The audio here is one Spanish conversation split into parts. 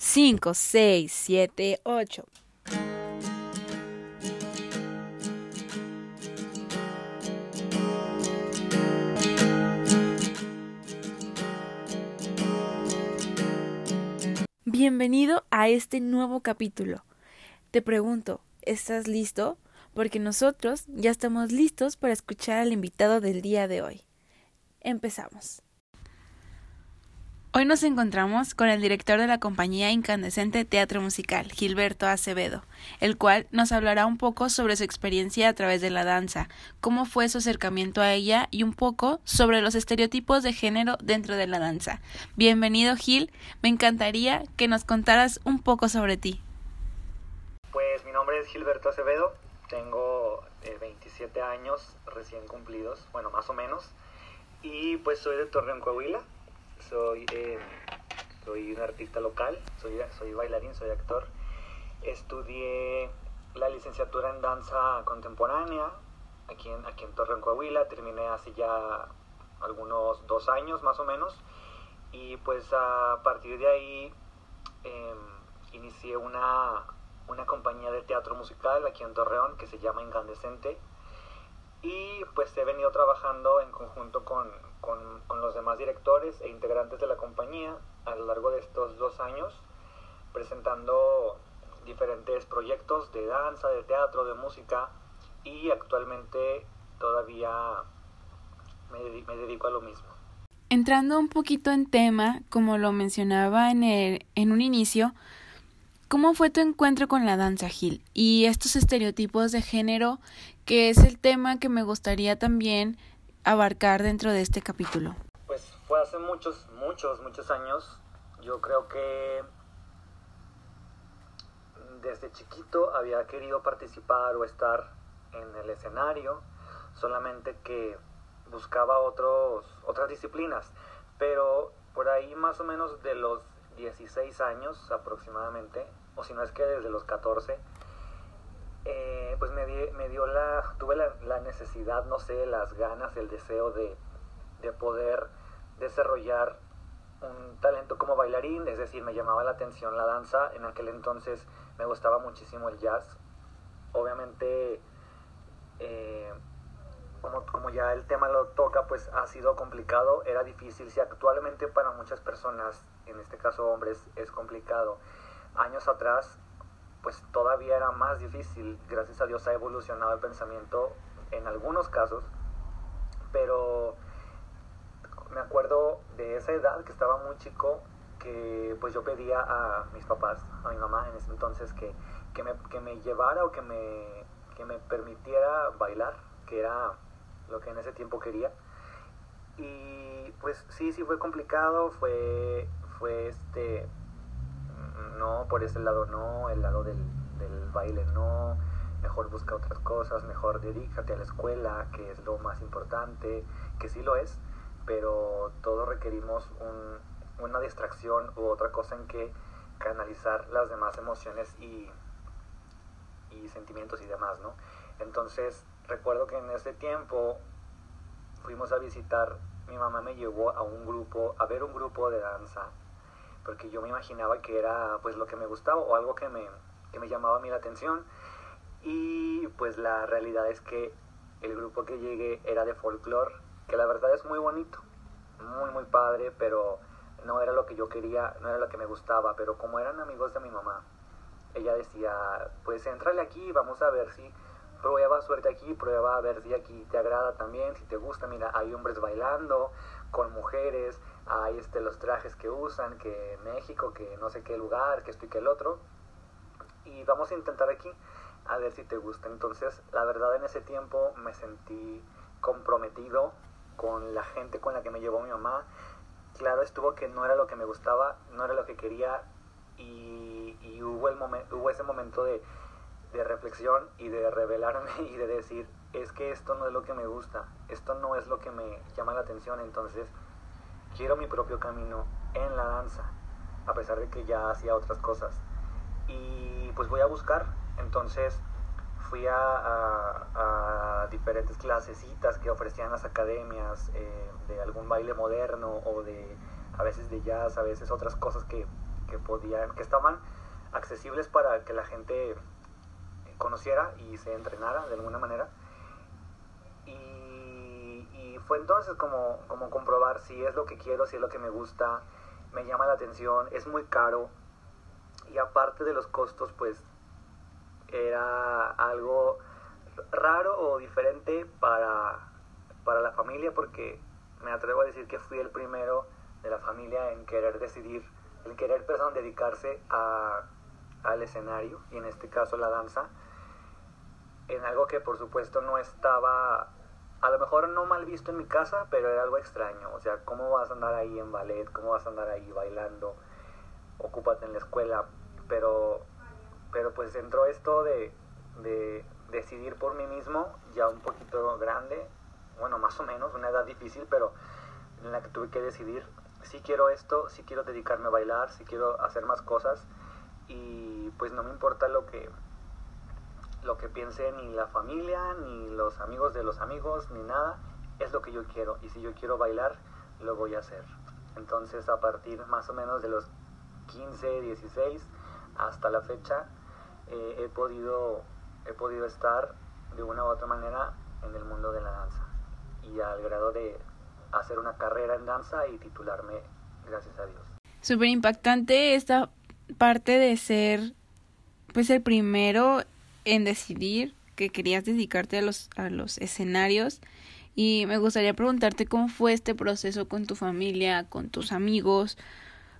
5, 6, 7, 8. Bienvenido a este nuevo capítulo. Te pregunto, ¿estás listo? Porque nosotros ya estamos listos para escuchar al invitado del día de hoy. Empezamos. Hoy nos encontramos con el director de la compañía Incandescente Teatro Musical, Gilberto Acevedo, el cual nos hablará un poco sobre su experiencia a través de la danza, cómo fue su acercamiento a ella y un poco sobre los estereotipos de género dentro de la danza. Bienvenido Gil, me encantaría que nos contaras un poco sobre ti. Pues mi nombre es Gilberto Acevedo, tengo 27 eh, años recién cumplidos, bueno, más o menos, y pues soy de Torreón, Coahuila soy, eh, soy un artista local, soy, soy bailarín, soy actor. Estudié la licenciatura en danza contemporánea aquí en, aquí en Torreón, Coahuila. Terminé hace ya algunos dos años más o menos. Y pues a partir de ahí em, inicié una, una compañía de teatro musical aquí en Torreón que se llama Incandescente. Y pues he venido trabajando en conjunto con, con, los demás directores e integrantes de la compañía a lo largo de estos dos años, presentando diferentes proyectos de danza, de teatro, de música y actualmente todavía me, dedico a lo mismo. Entrando un poquito en tema, como lo mencionaba en, el, en un inicio, ¿cómo fue tu encuentro con la danza, Gil? Y estos estereotipos de género, que es el tema que me gustaría también abarcar dentro de este capítulo? Pues fue hace muchos, muchos, muchos años. Yo creo que desde chiquito había querido participar o estar en el escenario, solamente que buscaba otros, otras disciplinas. Pero por ahí más o menos de los 16 años aproximadamente, o si no es que desde los 14, eh, pues me, me, dio la, tuve la, necesidad, no sé, las ganas, el deseo de, de poder desarrollar un talento como bailarín, es decir, me llamaba la atención la danza, en aquel entonces me gustaba muchísimo el jazz, obviamente eh, como, como, ya el tema lo toca, pues ha sido complicado, era difícil, si actualmente para muchas personas, en este caso hombres, es complicado, años atrás pues todavía era más difícil. Gracias a Dios ha evolucionado el pensamiento en algunos casos, pero me acuerdo de esa edad que estaba muy chico que pues yo pedía a mis papás, a mi mamá en ese entonces que, que, me, que me llevara o que me, que me permitiera bailar, que era lo que en ese tiempo quería. Y pues sí, sí fue complicado, fue, fue este, no, por ese lado no, el lado del, baile no, mejor busca otras cosas, mejor dedícate a la escuela, que es lo más importante, que sí lo es, pero todos requerimos una distracción u otra cosa en que canalizar las demás emociones y, y sentimientos y demás, ¿no? Entonces, recuerdo que en ese tiempo fuimos a visitar, mi mamá me llevó a un grupo, a ver un grupo de danza porque yo me imaginaba que era pues lo que me gustaba o algo que me, que me llamaba a mí la atención. Y pues la realidad es que el grupo que llegué era de folclore, que la verdad es muy bonito, muy muy padre, pero no era lo que yo quería, no era lo que me gustaba, pero como eran amigos de mi mamá, ella decía, pues entrale aquí, vamos a ver si prueba suerte aquí, prueba a ver si aquí te agrada también, si te gusta, mira, hay hombres bailando con mujeres, hay este, los trajes que usan, que México, que no sé qué lugar, que esto y que el otro. Y vamos a intentar aquí a ver si te gusta. Entonces, la verdad en ese tiempo me sentí comprometido con la gente con la que me llevó mi mamá. Claro, estuvo que no era lo que me gustaba, no era lo que quería y, hubo, el hubo ese momento de, de reflexión y de revelarme y de decir, es que esto no es lo que me gusta, esto no es lo que me llama la atención, entonces quiero mi propio camino en la danza, a pesar de que ya hacía otras cosas. Y pues voy a buscar, entonces fui a, diferentes clasecitas que ofrecían las academias eh, de algún baile moderno o de a veces de jazz, a veces otras cosas que, que podían, que estaban accesibles para que la gente conociera y se entrenara de alguna manera. Fue entonces como, como comprobar si es lo que quiero, si es lo que me gusta, me llama la atención, es muy caro. Y aparte de los costos, pues era algo raro o diferente para, para la familia porque me atrevo a decir que fui el primero de la familia en querer decidir, en querer perdón, dedicarse a, al escenario y en este caso la danza en algo que por supuesto no estaba a lo mejor no mal visto en mi casa, pero era algo extraño. O sea, ¿cómo vas a andar ahí en ballet? ¿Cómo vas a andar ahí bailando? Ocúpate en la escuela. Pero, pero pues entró esto de, de decidir por mí mismo, ya un poquito grande, bueno, más o menos, una edad difícil, pero en la que tuve que decidir si quiero esto, si quiero dedicarme a bailar, si quiero hacer más cosas. Y pues no me importa lo que, lo que piense ni la familia, ni los amigos de los amigos, ni nada, es lo que yo quiero. Y si yo quiero bailar, lo voy a hacer. Entonces a partir más o menos de los 15, 16 hasta la fecha, eh, he, podido, he podido estar de una u otra manera en el mundo de la danza. Y al grado de hacer una carrera en danza y titularme, gracias a Dios. Súper impactante esta parte de ser pues el primero en decidir que querías dedicarte a los, a los escenarios y me gustaría preguntarte cómo fue este proceso con tu familia, con tus amigos,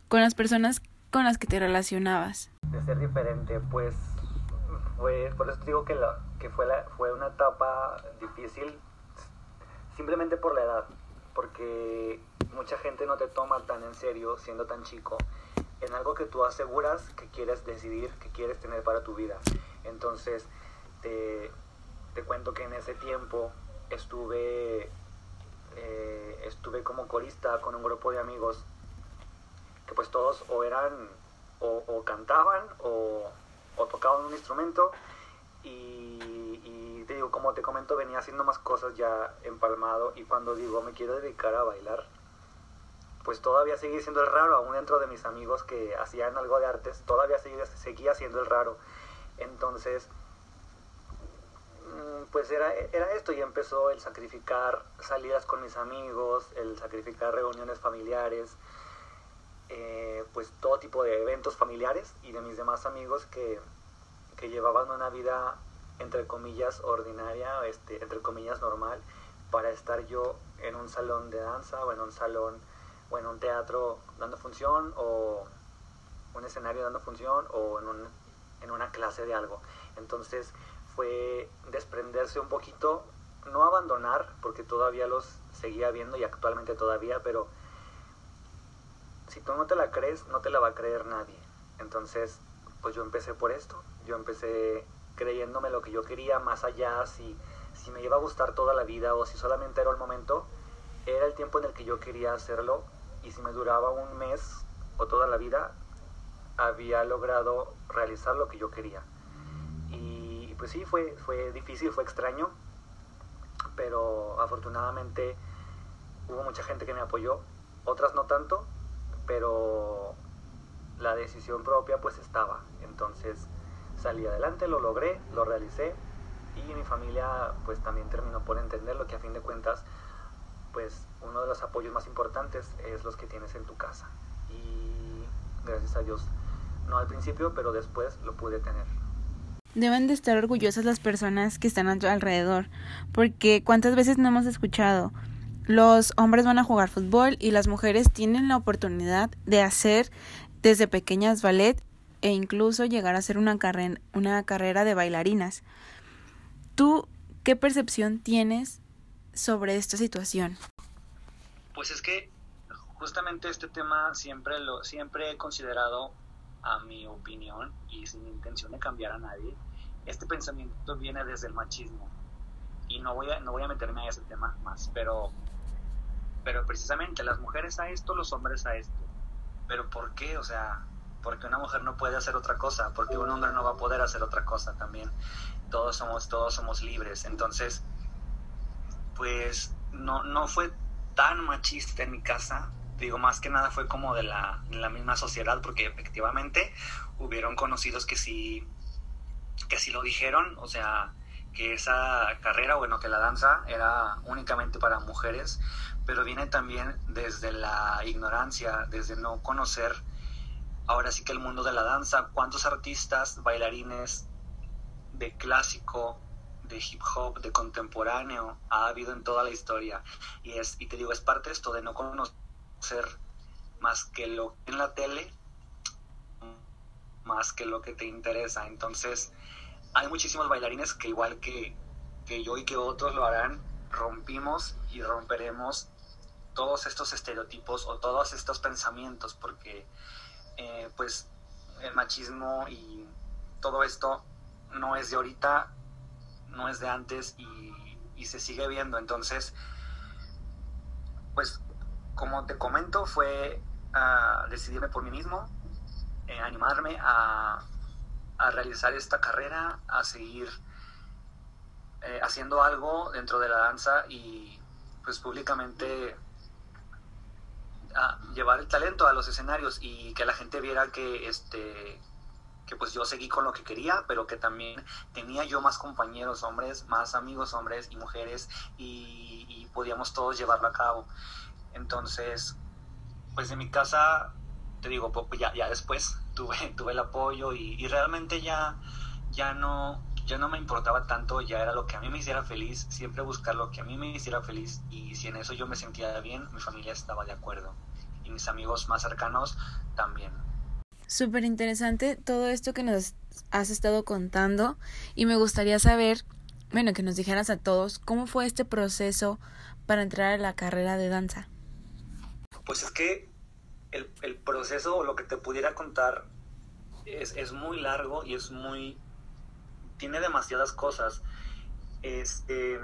con las personas con las que te relacionabas. De ser diferente, pues fue, por eso digo que, la, que fue, la, fue una etapa difícil simplemente por la edad, porque mucha gente no te toma tan en serio siendo tan chico en algo que tú aseguras que quieres decidir, que quieres tener para tu vida. Entonces, te, cuento que en ese tiempo estuve, eh, estuve como corista con un grupo de amigos que pues todos o eran, o, cantaban o, tocaban un instrumento y, te digo, como te comento, venía haciendo más cosas ya empalmado y cuando digo me quiero dedicar a bailar, pues todavía seguía siendo el raro, aún dentro de mis amigos que hacían algo de artes, todavía seguía siendo el raro. Entonces, mm, pues era, era esto y empezó el sacrificar salidas con mis amigos, el sacrificar reuniones familiares, eh, pues todo tipo de eventos familiares y de mis demás amigos que, que llevaban una vida entre comillas ordinaria, este, entre comillas normal, para estar yo en un salón de danza o en un salón o en un teatro dando función o un escenario dando función o en, un, en una clase de algo. Entonces fue desprenderse un poquito, no abandonar, porque todavía los seguía viendo y actualmente todavía, pero si tú no te la crees, no te la va a creer nadie. Entonces, pues yo empecé por esto, yo empecé creyéndome lo que yo quería, más allá si, si me iba a gustar toda la vida o si solamente era el momento, era el tiempo en el que yo quería hacerlo y si me duraba un mes o toda la vida, había logrado realizar lo que yo quería. Y pues sí, fue, fue difícil, fue extraño, pero afortunadamente hubo mucha gente que me apoyó, otras no tanto, pero la decisión propia pues estaba. Entonces salí adelante, lo logré, lo realicé y mi familia pues también terminó por entender lo que a fin de cuentas pues uno de los apoyos más importantes es los que tienes en tu casa. Y gracias a Dios, no al principio, pero después lo pude tener. Deben de estar orgullosas las personas que están a tu alrededor, porque cuántas veces no hemos escuchado, los hombres van a jugar fútbol y las mujeres tienen la oportunidad de hacer desde pequeñas ballet e incluso llegar a hacer una, carrera, una carrera de bailarinas. ¿Tú qué percepción tienes sobre esta situación? Pues es que justamente este tema siempre lo siempre he considerado a mi opinión y sin intención de cambiar a nadie. Este pensamiento viene desde el machismo y no voy a no voy a meterme a ese tema más, pero pero precisamente las mujeres a esto, los hombres a esto. Pero ¿por qué? O sea, porque una mujer no puede hacer otra cosa, porque un hombre no va a poder hacer otra cosa también. Todos somos todos somos libres. Entonces, pues no, no fue tan machista en mi casa, digo, más que nada fue como de la, de la misma sociedad, porque efectivamente hubieron conocidos que sí, que sí lo dijeron, o sea, que esa carrera, bueno, que la danza era únicamente para mujeres, pero viene también desde la ignorancia, desde no conocer ahora sí que el mundo de la danza, cuántos artistas, bailarines de clásico, de hip hop, de contemporáneo ha habido en toda la historia. Y, es, y te digo, es parte de esto de no conocer más que lo en la tele, más que lo que te interesa. Entonces, hay muchísimos bailarines que igual que, que yo y que otros lo harán, rompimos y romperemos todos estos estereotipos o todos estos pensamientos, porque eh, pues el machismo y todo esto no es de ahorita, no es de antes y, se sigue viendo. Entonces, pues como te comento, fue decidirme por mí mismo, eh, animarme a, a, realizar esta carrera, a seguir eh, haciendo algo dentro de la danza y pues públicamente llevar el talento a los escenarios y que la gente viera que este que pues yo seguí con lo que quería, pero que también tenía yo más compañeros hombres, más amigos hombres y mujeres y podíamos todos llevarlo a cabo. Entonces, pues en mi casa, te digo, ya, ya después tuve, tuve el apoyo y, y realmente ya, ya no, ya no me importaba tanto, ya era lo que a mí me hiciera feliz, siempre buscar lo que a mí me hiciera feliz y si en eso yo me sentía bien, mi familia estaba de acuerdo y mis amigos más cercanos también. Súper interesante todo esto que nos has estado contando y me gustaría saber, bueno, que nos dijeras a todos cómo fue este proceso para entrar a la carrera de danza. Pues es que el, el proceso o lo que te pudiera contar es, es muy largo y es muy tiene demasiadas cosas. Este,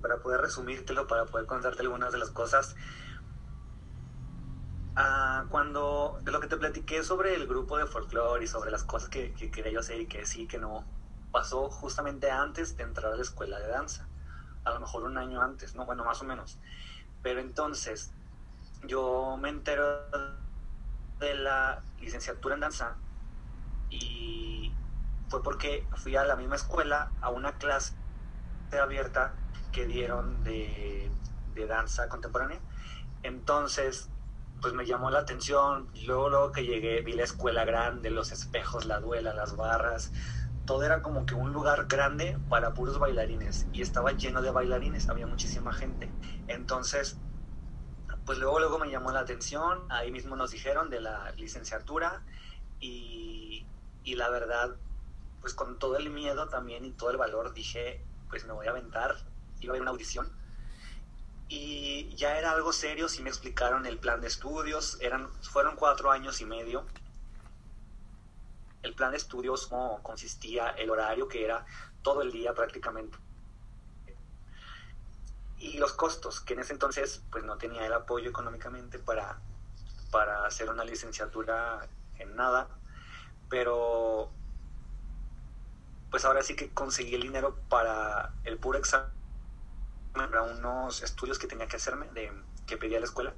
para poder resumírtelo, para poder contarte algunas de las cosas. Ah, cuando de lo que te platiqué sobre el grupo de folclore y sobre las cosas que, que quería yo hacer y que sí, que no, pasó justamente antes de entrar a la escuela de danza. A lo mejor un año antes, no, bueno, más o menos. Pero entonces, yo me entero de la licenciatura en danza y fue porque fui a la misma escuela a una clase abierta que dieron de, de danza contemporánea. Entonces, pues me llamó la atención. Luego, luego que llegué, vi la escuela grande, los espejos, la duela, las barras. Todo era como que un lugar grande para puros bailarines. Y estaba lleno de bailarines, había muchísima gente. Entonces, pues luego, luego me llamó la atención. Ahí mismo nos dijeron de la licenciatura. Y, y la verdad, pues con todo el miedo también y todo el valor dije, pues me voy a aventar, iba a haber una audición. Y ya era algo serio, sí me explicaron el plan de estudios, eran, fueron cuatro años y medio. El plan de estudios cómo consistía, el horario que era todo el día prácticamente. Y los costos, que en ese entonces pues no tenía el apoyo económicamente para, para hacer una licenciatura en nada, pero pues ahora sí que conseguí el dinero para el puro examen, para unos estudios que tenía que hacerme, de, que pedía la escuela.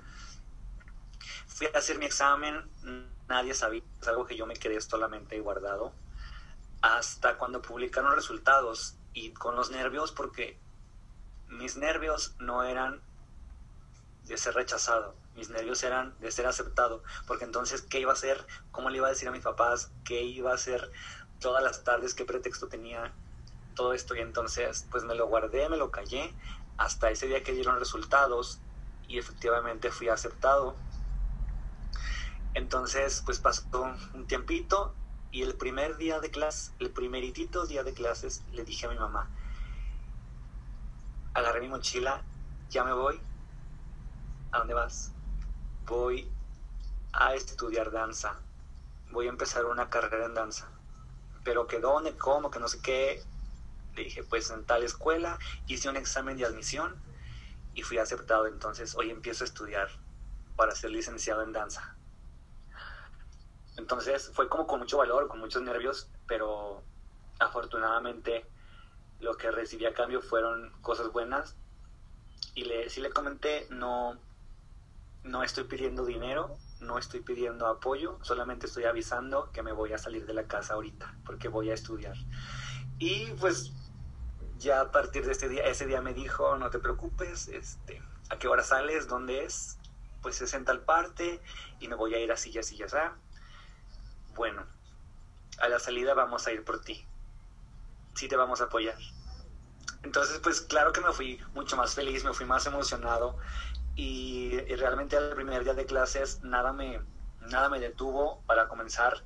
Fui a hacer mi examen, nadie sabía, es algo que yo me quedé solamente guardado, hasta cuando publicaron resultados y con los nervios, porque mis nervios no eran de ser rechazado, mis nervios eran de ser aceptado, porque entonces, ¿qué iba a hacer? ¿Cómo le iba a decir a mis papás? ¿Qué iba a hacer? todas las tardes qué pretexto tenía todo esto y entonces pues me lo guardé, me lo callé hasta ese día que dieron resultados y efectivamente fui aceptado. Entonces pues pasó un tiempito y el primer día de clase, el primeritito día de clases le dije a mi mamá, agarré mi mochila, ya me voy. ¿A dónde vas? Voy a estudiar danza. Voy a empezar una carrera en danza pero que dónde, cómo, que no sé qué. Le dije, pues en tal escuela, hice un examen de admisión y fui aceptado. Entonces hoy empiezo a estudiar para ser licenciado en danza. Entonces fue como con mucho valor, con muchos nervios, pero afortunadamente lo que recibí a cambio fueron cosas buenas. Y sí le comenté, no, no estoy pidiendo dinero, no estoy pidiendo apoyo, solamente estoy avisando que me voy a salir de la casa ahorita porque voy a estudiar. Y pues ya a partir de este día, ese día me dijo, no te preocupes, este, ¿a qué hora sales? ¿Dónde es? Pues es en tal parte y me voy a ir así, así, así. Bueno, a la salida vamos a ir por ti. Sí te vamos a apoyar. Entonces, pues claro que me fui mucho más feliz, me fui más emocionado y, realmente al primer día de clases nada me, nada me detuvo para comenzar,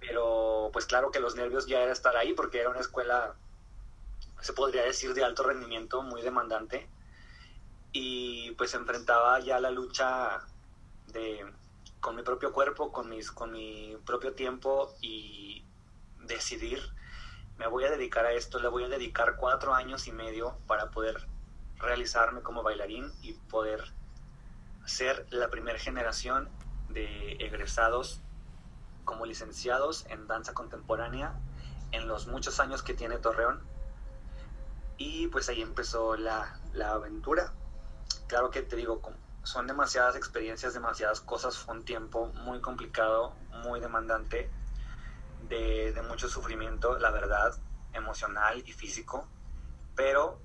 pero pues claro que los nervios ya era estar ahí porque era una escuela, se podría decir, de alto rendimiento, muy demandante y pues enfrentaba ya la lucha de con mi propio cuerpo, con, mis, con mi propio tiempo y decidir, me voy a dedicar a esto, le voy a dedicar cuatro años y medio para poder realizarme como bailarín y poder ser la primera generación de egresados como licenciados en danza contemporánea en los muchos años que tiene Torreón. Y pues ahí empezó la, la aventura. Claro que te digo, son demasiadas experiencias, demasiadas cosas, fue un tiempo muy complicado, muy demandante, de, mucho sufrimiento, la verdad, emocional y físico, pero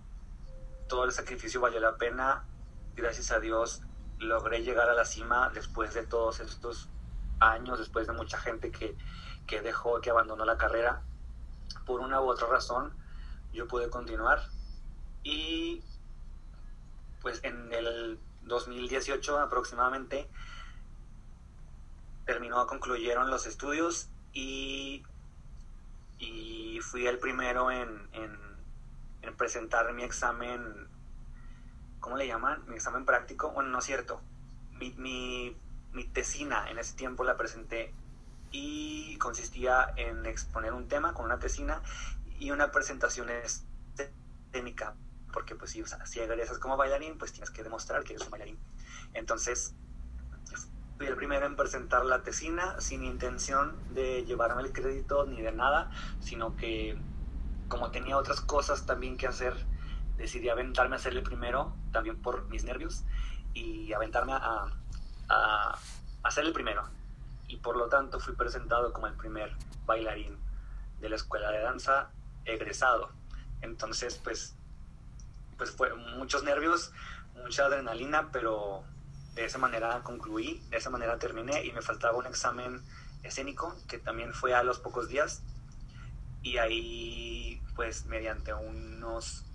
todo el sacrificio valió la pena, gracias a Dios logré llegar a la cima después de todos estos años, después de mucha gente que, que dejó, que abandonó la carrera, por una u otra razón, yo pude continuar y pues en el 2018 aproximadamente terminó, concluyeron los estudios y, y fui el primero en, en, en presentar mi examen ¿cómo le llaman? Mi examen práctico, bueno, no es cierto, mi, mi, mi tesina en ese tiempo la presenté y consistía en exponer un tema con una tesina y una presentación técnica, porque pues si, o sea, si egresas como bailarín, pues tienes que demostrar que eres un bailarín. Entonces, fui el primero en presentar la tesina sin intención de llevarme el crédito ni de nada, sino que como tenía otras cosas también que hacer, decidí aventarme a hacerle primero, también por mis nervios, y aventarme a, a, hacerle primero. Y por lo tanto fui presentado como el primer bailarín de la escuela de danza egresado. Entonces, pues, pues fue muchos nervios, mucha adrenalina, pero de esa manera concluí, de esa manera terminé y me faltaba un examen escénico que también fue a los pocos días y ahí pues mediante unos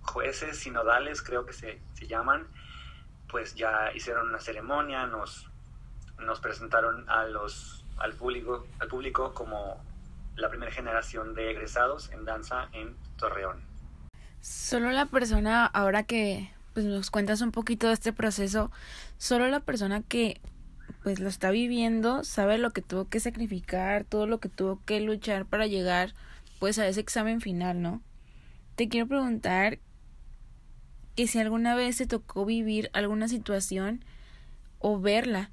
jueces sinodales, creo que se, se llaman, pues ya hicieron una ceremonia, nos, nos presentaron a los, al, público, al público como la primera generación de egresados en danza en Torreón. Solo la persona, ahora que pues, nos cuentas un poquito de este proceso, solo la persona que pues lo está viviendo sabe lo que tuvo que sacrificar, todo lo que tuvo que luchar para llegar pues a ese examen final, ¿no? Te quiero preguntar que si alguna vez te tocó vivir alguna situación o verla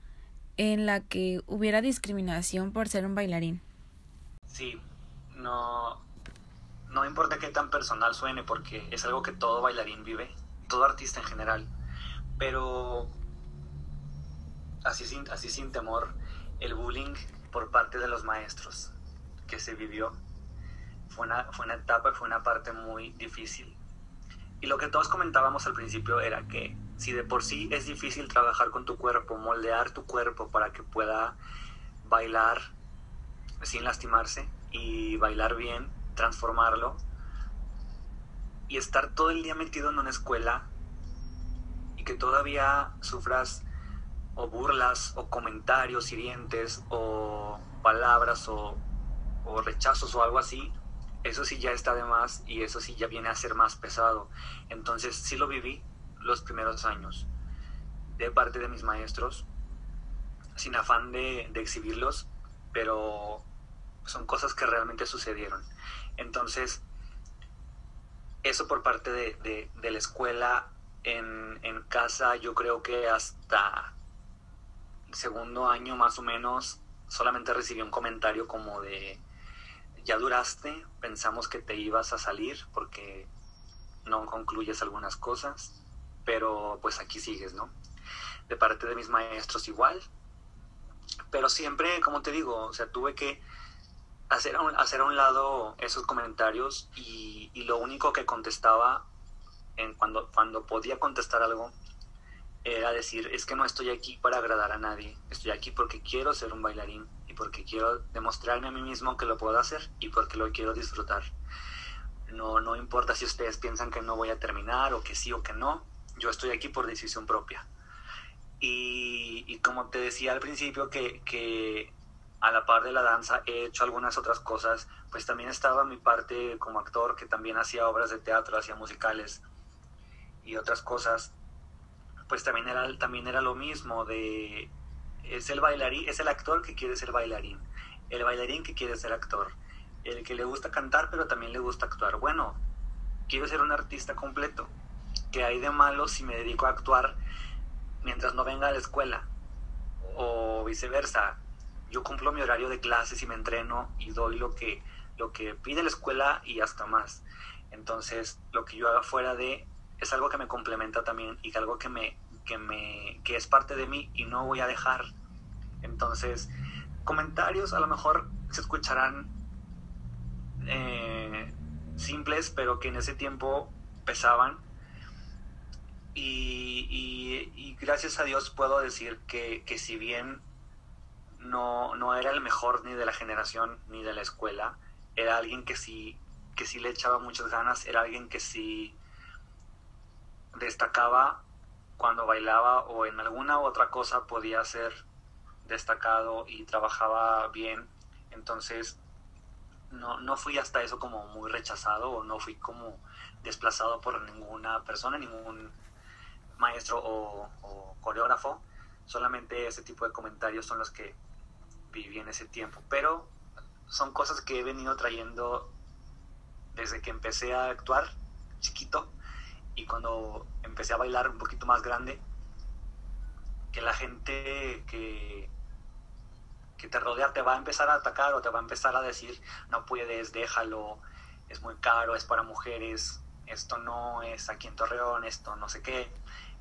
en la que hubiera discriminación por ser un bailarín. Sí, no, no importa qué tan personal suene porque es algo que todo bailarín vive, todo artista en general, pero así sin, así sin temor, el bullying por parte de los maestros que se vivió fue una, fue una etapa, fue una parte muy difícil. Y lo que todos comentábamos al principio era que si de por sí es difícil trabajar con tu cuerpo, moldear tu cuerpo para que pueda bailar sin lastimarse y bailar bien, transformarlo, y estar todo el día metido en una escuela y que todavía sufras o burlas o comentarios hirientes o palabras o, o rechazos o algo así, eso sí ya está de más y eso sí ya viene a ser más pesado. Entonces sí lo viví los primeros años de parte de mis maestros, sin afán de, exhibirlos, pero son cosas que realmente sucedieron. Entonces, eso por parte de, la escuela, en, en, casa yo creo que hasta segundo año más o menos solamente recibí un comentario como de ya duraste, pensamos que te ibas a salir porque no concluyes algunas cosas, pero pues aquí sigues, ¿no? de parte de mis maestros igual. Pero siempre, como te digo, o sea, tuve que hacer a un, hacer a un lado esos comentarios y, y lo único que contestaba en cuando, cuando podía contestar algo era decir, es que no estoy aquí para agradar a nadie, estoy aquí porque quiero ser un bailarín y porque quiero demostrarme a mí mismo que lo puedo hacer y porque lo quiero disfrutar. No, no importa si ustedes piensan que no voy a terminar o que sí o que no, yo estoy aquí por decisión propia. Y, y como te decía al principio que, que a la par de la danza he hecho algunas otras cosas, pues también estaba mi parte como actor, que también hacía obras de teatro, hacía musicales y otras cosas, pues también era, también era lo mismo de, es el bailarín, es el actor que quiere ser bailarín, el bailarín que quiere ser actor, el que le gusta cantar pero también le gusta actuar. Bueno, quiero ser un artista completo, que hay de malo si me dedico a actuar mientras no venga a la escuela o viceversa yo cumplo mi horario de clases y me entreno y doy lo que, lo que pide la escuela y hasta más. Entonces, lo que yo haga fuera de es algo que me complementa también y que algo que me, que me, que es parte de mí y no voy a dejar. Entonces, comentarios a lo mejor se escucharán eh, simples, pero que en ese tiempo pesaban. Y, y, gracias a Dios puedo decir que, que si bien no, no era el mejor ni de la generación ni de la escuela. Era alguien que sí, que sí le echaba muchas ganas, era alguien que sí destacaba cuando bailaba o en alguna otra cosa podía ser destacado y trabajaba bien. Entonces, no, no fui hasta eso como muy rechazado o no fui como desplazado por ninguna persona, ningún maestro o, o coreógrafo. Solamente ese tipo de comentarios son los que viví en ese tiempo. Pero son cosas que he venido trayendo desde que empecé a actuar chiquito y cuando empecé a bailar un poquito más grande, que la gente que, que te rodea te va a empezar a atacar o te va a empezar a decir, no puedes, déjalo, es muy caro, es para mujeres, esto no es aquí en Torreón, esto no sé qué.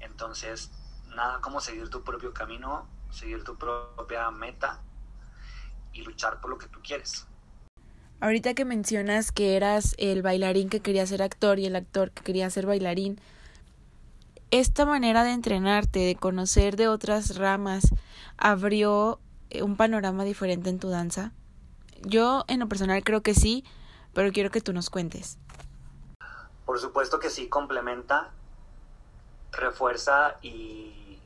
Entonces, nada como seguir tu propio camino, seguir tu propia meta y luchar por lo que tú quieres. Ahorita que mencionas que eras el bailarín que quería ser actor y el actor que quería ser bailarín, esta manera de entrenarte, de conocer de otras ramas, abrió eh, un panorama diferente en tu danza. Yo en lo personal creo que sí, pero quiero que tú nos cuentes. Por supuesto que sí, complementa, refuerza y,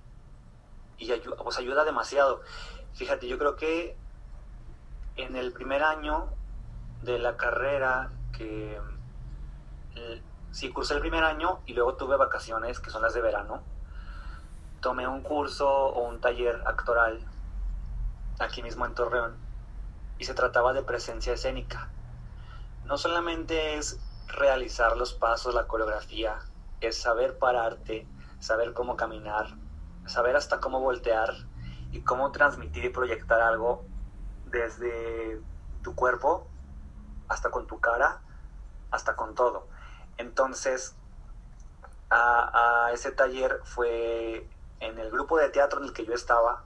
y ayuda, pues ayuda demasiado. Fíjate, yo creo que en el primer año de la carrera que eh, sí cursé el primer año y luego tuve vacaciones que son las de verano. Tomé un curso o un taller actoral aquí mismo en Torreón y se trataba de presencia escénica. No solamente es realizar los pasos la coreografía es saber pararte saber cómo caminar saber hasta cómo voltear y cómo transmitir y proyectar algo desde tu cuerpo hasta con tu cara, hasta con todo. Entonces, a, ese taller fue en el grupo de teatro en el que yo estaba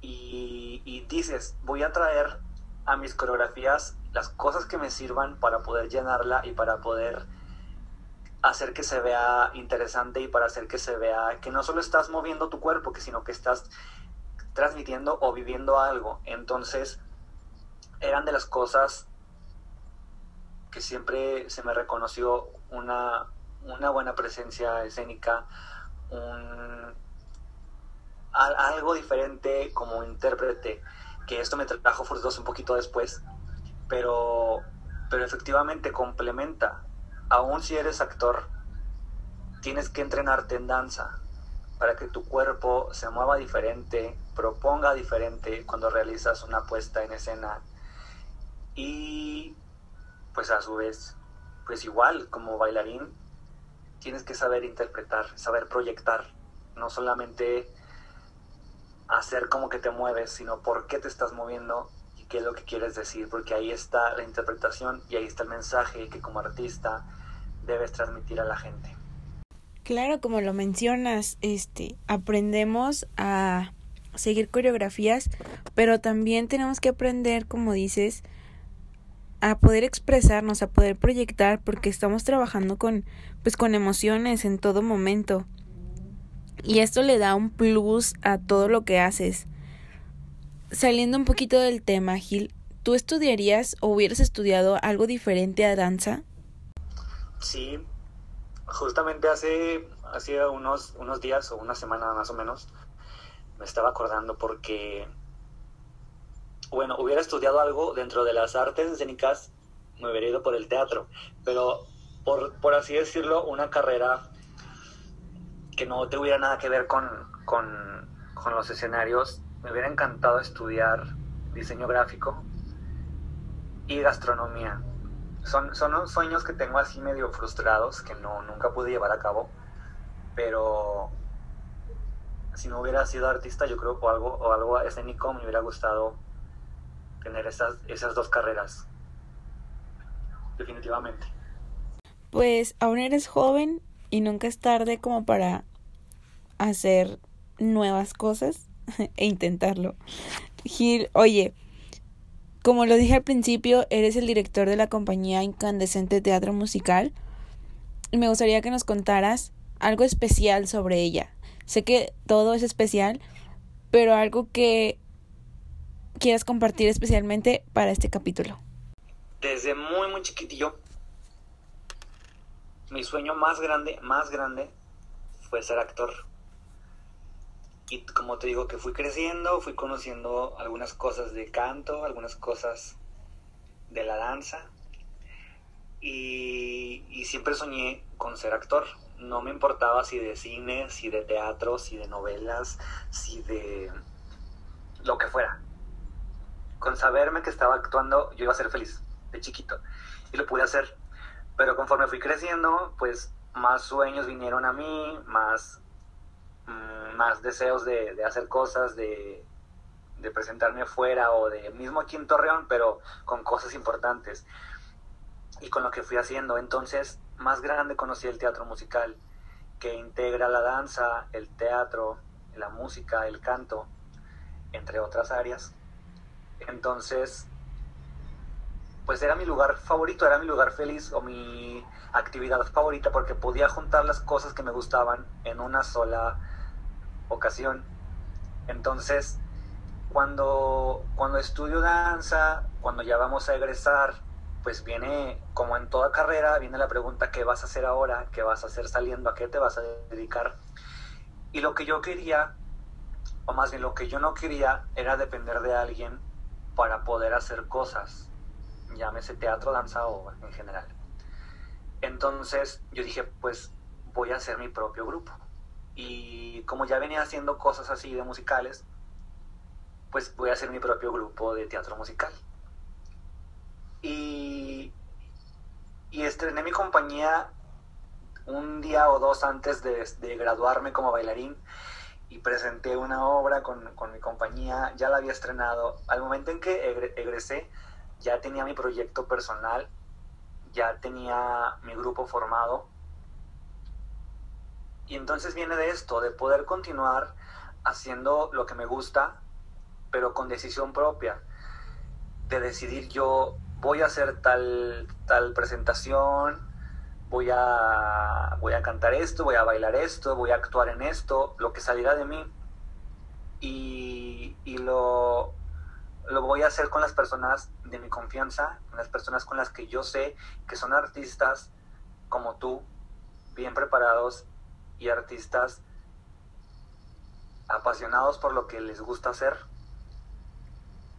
y, y dices, voy a traer a mis coreografías las cosas que me sirvan para poder llenarla y para poder hacer que se vea interesante y para hacer que se vea que no solo estás moviendo tu cuerpo, que sino que estás transmitiendo o viviendo algo. Entonces, eran de las cosas que siempre se me reconoció una, una buena presencia escénica, un, algo diferente como intérprete, que esto me trajo frutos un poquito después, pero, pero efectivamente complementa. Aún si eres actor, tienes que entrenarte en danza para que tu cuerpo se mueva diferente, proponga diferente cuando realizas una puesta en escena. Y pues a su vez, pues igual como bailarín, tienes que saber interpretar, saber proyectar, no solamente hacer como que te mueves, sino por qué te estás moviendo y qué es lo que quieres decir, porque ahí está la interpretación y ahí está el mensaje que como artista debes transmitir a la gente. Claro, como lo mencionas, este, aprendemos a seguir coreografías, pero también tenemos que aprender, como dices, a poder expresarnos, a poder proyectar, porque estamos trabajando con, pues, con emociones en todo momento. Y esto le da un plus a todo lo que haces. Saliendo un poquito del tema, Gil, ¿tú estudiarías o hubieras estudiado algo diferente a danza? Sí, justamente hace, unos, unos días o una semana más o menos, me estaba acordando porque, bueno, hubiera estudiado algo dentro de las artes escénicas, me hubiera ido por el teatro, pero por, por así decirlo, una carrera que no tuviera nada que ver con, con, con los escenarios, me hubiera encantado estudiar diseño gráfico y gastronomía. Son, son sueños que tengo así medio frustrados que no, nunca pude llevar a cabo, pero si no hubiera sido artista, yo creo, o algo, o algo escénico, me hubiera gustado tener esas, esas dos carreras. Definitivamente. Pues aún eres joven y nunca es tarde como para hacer nuevas cosas e intentarlo. Gil, oye, como lo dije al principio, eres el director de la compañía Incandescente Teatro Musical y me gustaría que nos contaras algo especial sobre ella. Sé que todo es especial, pero algo que quieras compartir especialmente para este capítulo. Desde muy, muy chiquitillo, mi sueño más grande, más grande, fue ser actor. Y como te digo, que fui creciendo, fui conociendo algunas cosas de canto, algunas cosas de la danza. Y, siempre soñé con ser actor no me importaba si de cine, si de teatro, si de novelas, si de lo que fuera. Con saberme que estaba actuando, yo iba a ser feliz de chiquito. Y lo pude hacer. Pero conforme fui creciendo, pues más sueños vinieron a mí, más, más deseos de, de hacer cosas, de, de presentarme afuera o de mismo aquí en Torreón, pero con cosas importantes. Y con lo que fui haciendo. Entonces, más grande conocí el teatro musical, que integra la danza, el teatro, la música, el canto, entre otras áreas. Entonces, pues era mi lugar favorito, era mi lugar feliz o mi actividad favorita porque podía juntar las cosas que me gustaban en una sola ocasión. Entonces, cuando, cuando estudio danza, cuando ya vamos a egresar, pues viene, como en toda carrera, viene la pregunta, ¿qué vas a hacer ahora? ¿Qué vas a hacer saliendo? ¿A qué te vas a dedicar? Y lo que yo quería, o más bien lo que yo no quería, era depender de alguien para poder hacer cosas, llámese teatro, danza o en general. Entonces yo dije, pues voy a hacer mi propio grupo. Y como ya venía haciendo cosas así de musicales, pues voy a hacer mi propio grupo de teatro musical. Y, y estrené mi compañía un día o dos antes de, de graduarme como bailarín y presenté una obra con, con, mi compañía, ya la había estrenado. Al momento en que egresé, ya tenía mi proyecto personal, ya tenía mi grupo formado. Y entonces viene de esto, de poder continuar haciendo lo que me gusta, pero con decisión propia, de decidir yo voy a hacer tal, tal presentación, voy a, voy a cantar esto, voy a bailar esto, voy a actuar en esto, lo que saliera de mí. Y, y lo, lo voy a hacer con las personas de mi confianza, con las personas con las que yo sé que son artistas como tú, bien preparados y artistas apasionados por lo que les gusta hacer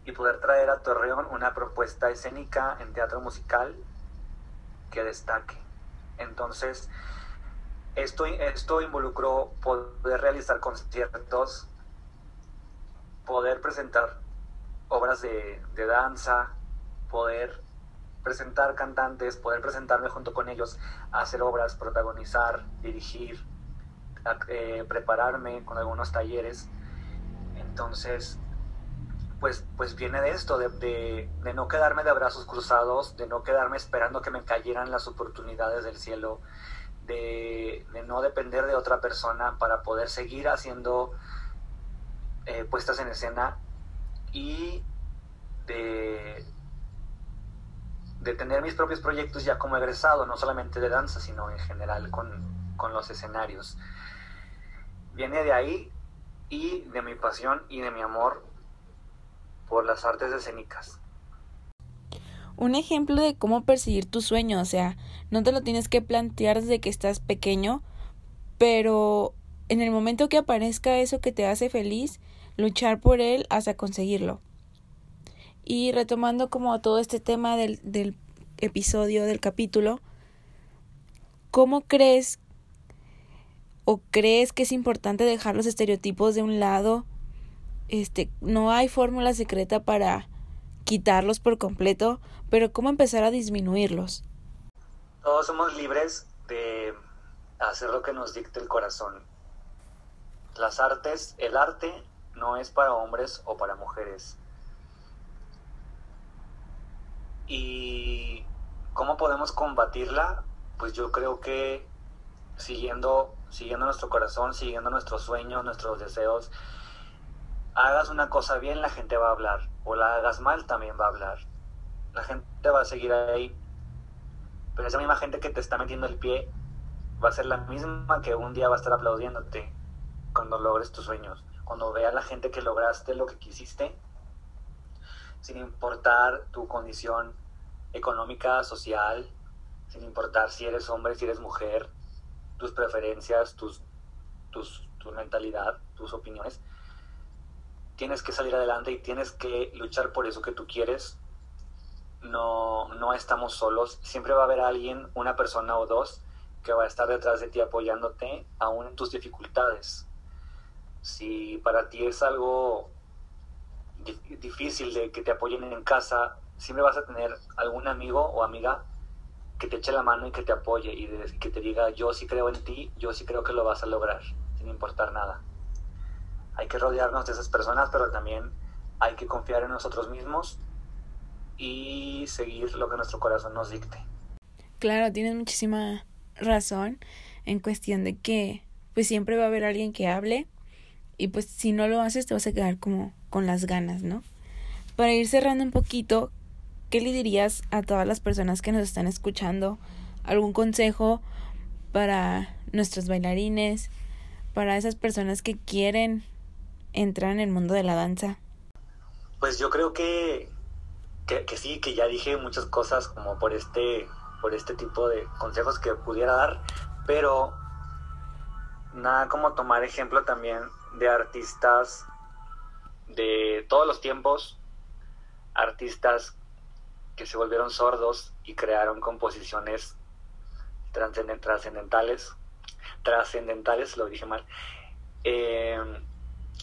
y poder traer a Torreón una propuesta escénica en teatro musical que destaque. Entonces, esto, esto involucró poder realizar conciertos, poder presentar obras de, de danza, poder presentar cantantes, poder presentarme junto con ellos hacer obras, protagonizar, dirigir, eh, prepararme con algunos talleres. Entonces, pues, pues viene de esto, de, no quedarme de brazos cruzados, de no quedarme esperando que me cayeran las oportunidades del cielo, de, no depender de otra persona para poder seguir haciendo eh, puestas en escena y de, de tener mis propios proyectos ya como egresado, no solamente de danza, sino en general con, con los escenarios. Viene de ahí y de mi pasión y de mi amor por las artes escénicas. Un ejemplo de cómo perseguir tu sueño, o sea, no te lo tienes que plantear desde que estás pequeño, pero en el momento que aparezca eso que te hace feliz, luchar por él hasta conseguirlo. Y retomando como todo este tema del, del episodio, del capítulo, ¿cómo crees o crees que es importante dejar los estereotipos de un lado? Este, no hay fórmula secreta para quitarlos por completo, pero ¿cómo empezar a disminuirlos? Todos somos libres de hacer lo que nos dicte el corazón. Las artes, el arte no es para hombres o para mujeres. ¿Y cómo podemos combatirla? Pues yo creo que siguiendo, siguiendo nuestro corazón, siguiendo nuestros sueños, nuestros deseos. Hagas una cosa bien, la gente va a hablar. O la hagas mal, también va a hablar. La gente va a seguir ahí pero esa misma gente que te está metiendo el pie va a ser la misma que un día va a estar aplaudiéndote cuando logres tus sueños. Cuando vea la gente que lograste lo que quisiste, sin importar tu condición económica, social, sin importar si eres hombre, si eres mujer, tus preferencias, tus, tus, tu mentalidad, tus opiniones. Tienes que salir adelante y tienes que luchar por eso que tú quieres no, no estamos solos, siempre va a haber alguien, una persona o dos, que va a estar detrás de ti apoyándote aún en tus dificultades. Si para ti es algo difícil de que te apoyen en casa, siempre vas a tener algún amigo o amiga que te eche la mano y que te apoye y que te diga yo sí creo en ti, yo sí creo que lo vas a lograr, sin importar nada. Hay que rodearnos de esas personas, pero también hay que confiar en nosotros mismos y seguir lo que nuestro corazón nos dicte. Claro, tienes muchísima razón en cuestión de que pues siempre va a haber alguien que hable y pues si no lo haces te vas a quedar como con las ganas, ¿no? Para ir cerrando un poquito, ¿qué le dirías a todas las personas que nos están escuchando? ¿Algún consejo para nuestros bailarines, para esas personas que quieren entrar en el mundo de la danza? Pues yo creo que que, sí, que ya dije muchas cosas como por este, por este tipo de consejos que pudiera dar, pero nada como tomar ejemplo también de artistas de todos los tiempos, artistas que se volvieron sordos y crearon composiciones trascendentales, trascendentales, lo dije mal. Eh,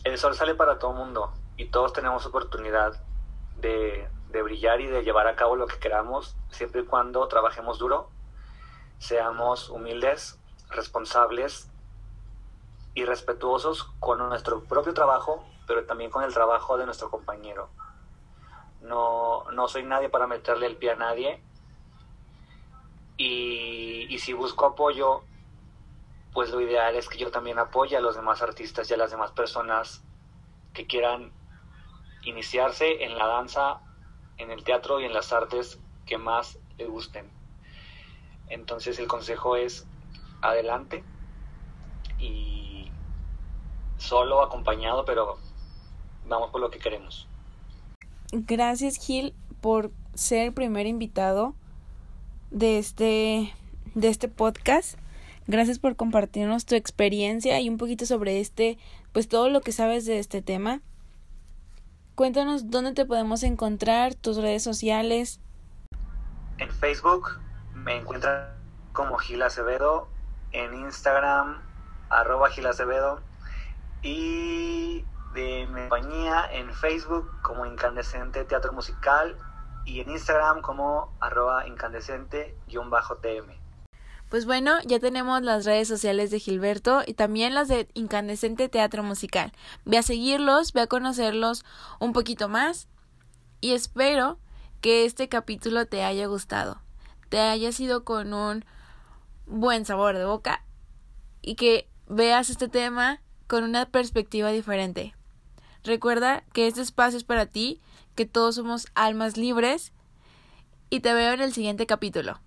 el sol sale para todo mundo y todos tenemos oportunidad de, de brillar y de llevar a cabo lo que queramos, siempre y cuando trabajemos duro, seamos humildes, responsables y respetuosos con nuestro propio trabajo, pero también con el trabajo de nuestro compañero. No, no soy nadie para meterle el pie a nadie. Y, si busco apoyo, pues lo ideal es que yo también apoye a los demás artistas y a las demás personas que quieran iniciarse en la danza en el teatro y en las artes que más le gusten. Entonces el consejo es adelante y solo acompañado, pero vamos por lo que queremos. Gracias Gil por ser el primer invitado de este de este podcast. Gracias por compartirnos tu experiencia y un poquito sobre este, pues todo lo que sabes de este tema. Cuéntanos dónde te podemos encontrar, tus redes sociales. En Facebook me encuentran como Gil Acevedo, en Instagram arroba Gil Acevedo y de mi compañía en Facebook como Incandescente Teatro Musical y en Instagram como arroba incandescente-tm. Pues bueno, ya tenemos las redes sociales de Gilberto y también las de Incandescente Teatro Musical. Ve a seguirlos, ve a conocerlos un poquito más y espero que este capítulo te haya gustado, te haya sido con un buen sabor de boca y que veas este tema con una perspectiva diferente. Recuerda que este espacio es para ti, que todos somos almas libres y te veo en el siguiente capítulo.